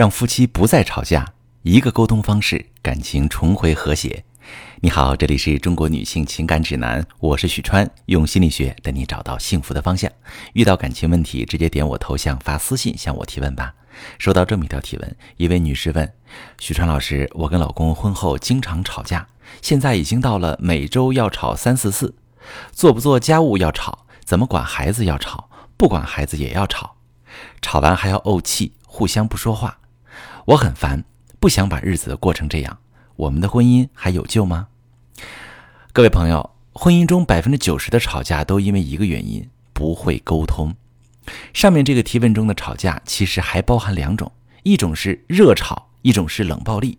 让夫妻不再吵架，一个沟通方式，感情重回和谐。你好，这里是中国女性情感指南，我是许川，用心理学带你找到幸福的方向。遇到感情问题，直接点我头像发私信向我提问吧。收到这么一条提问，一位女士问：许川老师，我跟老公婚后经常吵架，现在已经到了每周要吵三四次，做不做家务要吵，怎么管孩子要吵，不管孩子也要吵，吵完还要怄气，互相不说话，我很烦，不想把日子过成这样。我们的婚姻还有救吗？各位朋友，婚姻中百分之九十的吵架都因为一个原因：不会沟通。上面这个提问中的吵架其实还包含两种，一种是热吵，一种是冷暴力。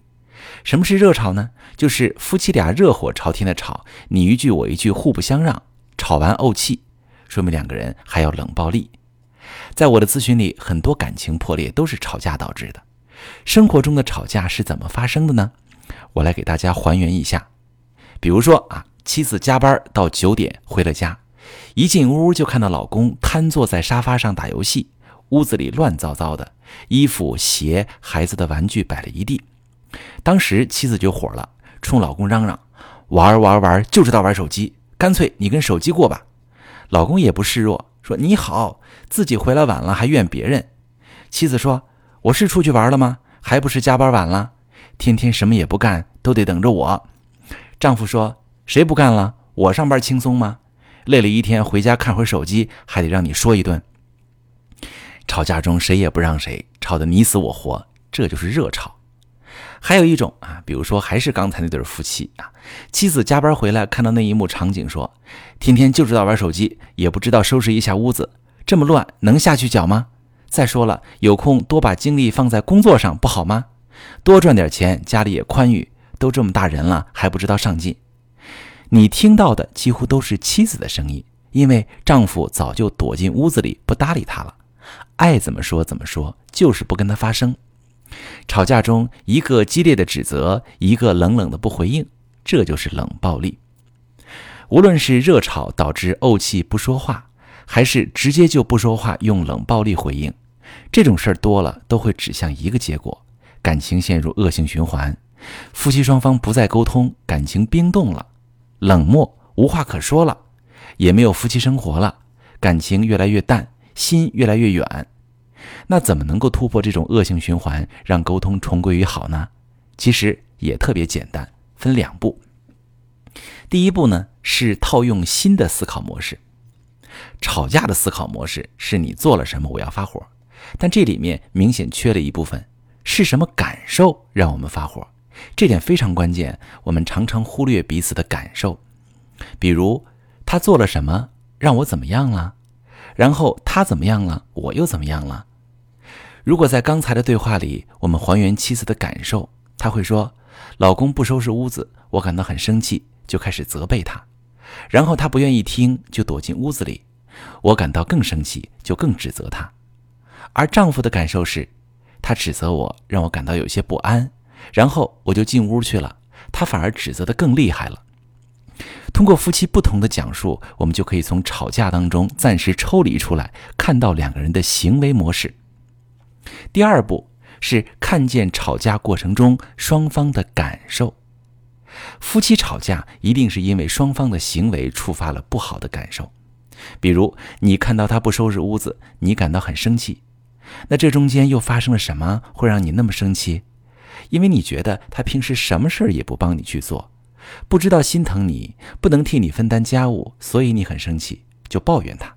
什么是热吵呢？就是夫妻俩热火朝天的吵，你一句我一句，互不相让，吵完怄气，说明两个人还要冷暴力。在我的咨询里，很多感情破裂都是吵架导致的。生活中的吵架是怎么发生的呢？我来给大家还原一下。比如说啊，妻子加班到九点回了家，一进屋就看到老公瘫坐在沙发上打游戏，屋子里乱糟糟的，衣服、鞋、孩子的玩具摆了一地。当时妻子就火了，冲老公嚷嚷：“玩玩玩，就知道玩手机，干脆你跟手机过吧。”老公也不示弱，说：“你好，自己回来晚了还怨别人。”妻子说：“我是出去玩了吗？还不是加班晚了，天天什么也不干，都得等着我。”丈夫说：“谁不干了？我上班轻松吗？累了一天回家看会手机，还得让你说一顿。”吵架中谁也不让谁，吵得你死我活，这就是热吵。还有一种啊，比如说还是刚才那对夫妻啊，妻子加班回来看到那一幕场景，说：“天天就知道玩手机，也不知道收拾一下屋子，这么乱能下去搅吗？再说了，有空多把精力放在工作上不好吗？多赚点钱，家里也宽裕。”都这么大人了，还不知道上进。你听到的几乎都是妻子的声音，因为丈夫早就躲进屋子里不搭理她了，爱怎么说怎么说，就是不跟她发声。吵架中，一个激烈的指责，一个冷冷的不回应，这就是冷暴力。无论是热吵导致怄气不说话，还是直接就不说话用冷暴力回应，这种事儿多了都会指向一个结果：感情陷入恶性循环。夫妻双方不再沟通，感情冰冻了，冷漠，无话可说了，也没有夫妻生活了，感情越来越淡，心越来越远。那怎么能够突破这种恶性循环，让沟通重归于好呢？其实也特别简单，分两步。第一步呢是套用新的思考模式。吵架的思考模式是你做了什么我要发火，但这里面明显缺了一部分，是什么感受让我们发火？这点非常关键，我们常常忽略彼此的感受。比如，他做了什么让我怎么样了？然后他怎么样了，我又怎么样了？如果在刚才的对话里，我们还原妻子的感受，他会说：“老公不收拾屋子，我感到很生气，就开始责备他。然后他不愿意听，就躲进屋子里，我感到更生气，就更指责他。而丈夫的感受是，他指责我，让我感到有些不安。”然后我就进屋去了，他反而指责的更厉害了。通过夫妻不同的讲述，我们就可以从吵架当中暂时抽离出来，看到两个人的行为模式。第二步是看见吵架过程中双方的感受。夫妻吵架一定是因为双方的行为触发了不好的感受，比如你看到他不收拾屋子，你感到很生气，那这中间又发生了什么，会让你那么生气？因为你觉得他平时什么事儿也不帮你去做，不知道心疼你，不能替你分担家务，所以你很生气，就抱怨他，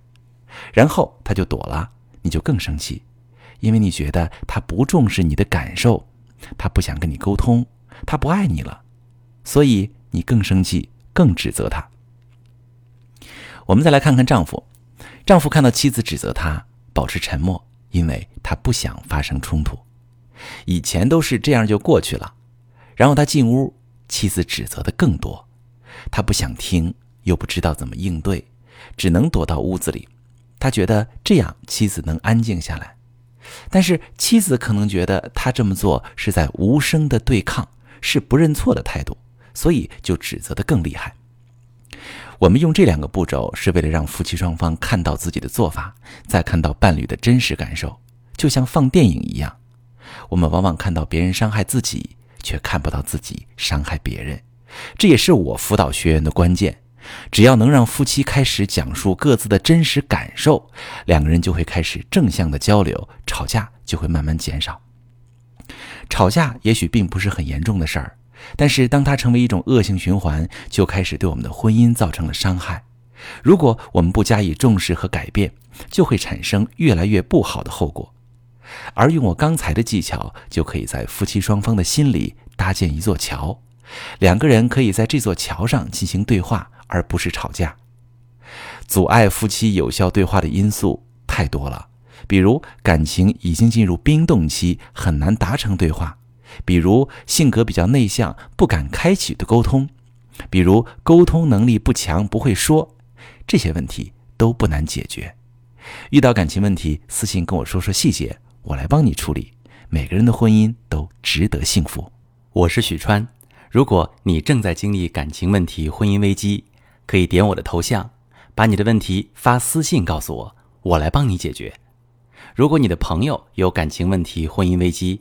然后他就躲了，你就更生气，因为你觉得他不重视你的感受，他不想跟你沟通，他不爱你了，所以你更生气，更指责他。我们再来看看丈夫，丈夫看到妻子指责他，保持沉默，因为他不想发生冲突。以前都是这样就过去了，然后他进屋，妻子指责的更多，他不想听，又不知道怎么应对，只能躲到屋子里。他觉得这样妻子能安静下来，但是妻子可能觉得他这么做是在无声的对抗，是不认错的态度，所以就指责的更厉害。我们用这两个步骤是为了让夫妻双方看到自己的做法，再看到伴侣的真实感受，就像放电影一样。我们往往看到别人伤害自己，却看不到自己伤害别人。这也是我辅导学员的关键。只要能让夫妻开始讲述各自的真实感受，两个人就会开始正向的交流，吵架就会慢慢减少。吵架也许并不是很严重的事儿，但是当它成为一种恶性循环，就开始对我们的婚姻造成了伤害。如果我们不加以重视和改变，就会产生越来越不好的后果。而用我刚才的技巧，就可以在夫妻双方的心里搭建一座桥，两个人可以在这座桥上进行对话，而不是吵架。阻碍夫妻有效对话的因素太多了。比如感情已经进入冰冻期，很难达成对话；比如性格比较内向，不敢开启的沟通；比如沟通能力不强，不会说，这些问题都不难解决。遇到感情问题，私信跟我说说细节，我来帮你处理。每个人的婚姻都值得幸福。我是许川，如果你正在经历感情问题、婚姻危机，可以点我的头像，把你的问题发私信告诉我，我来帮你解决。如果你的朋友有感情问题、婚姻危机，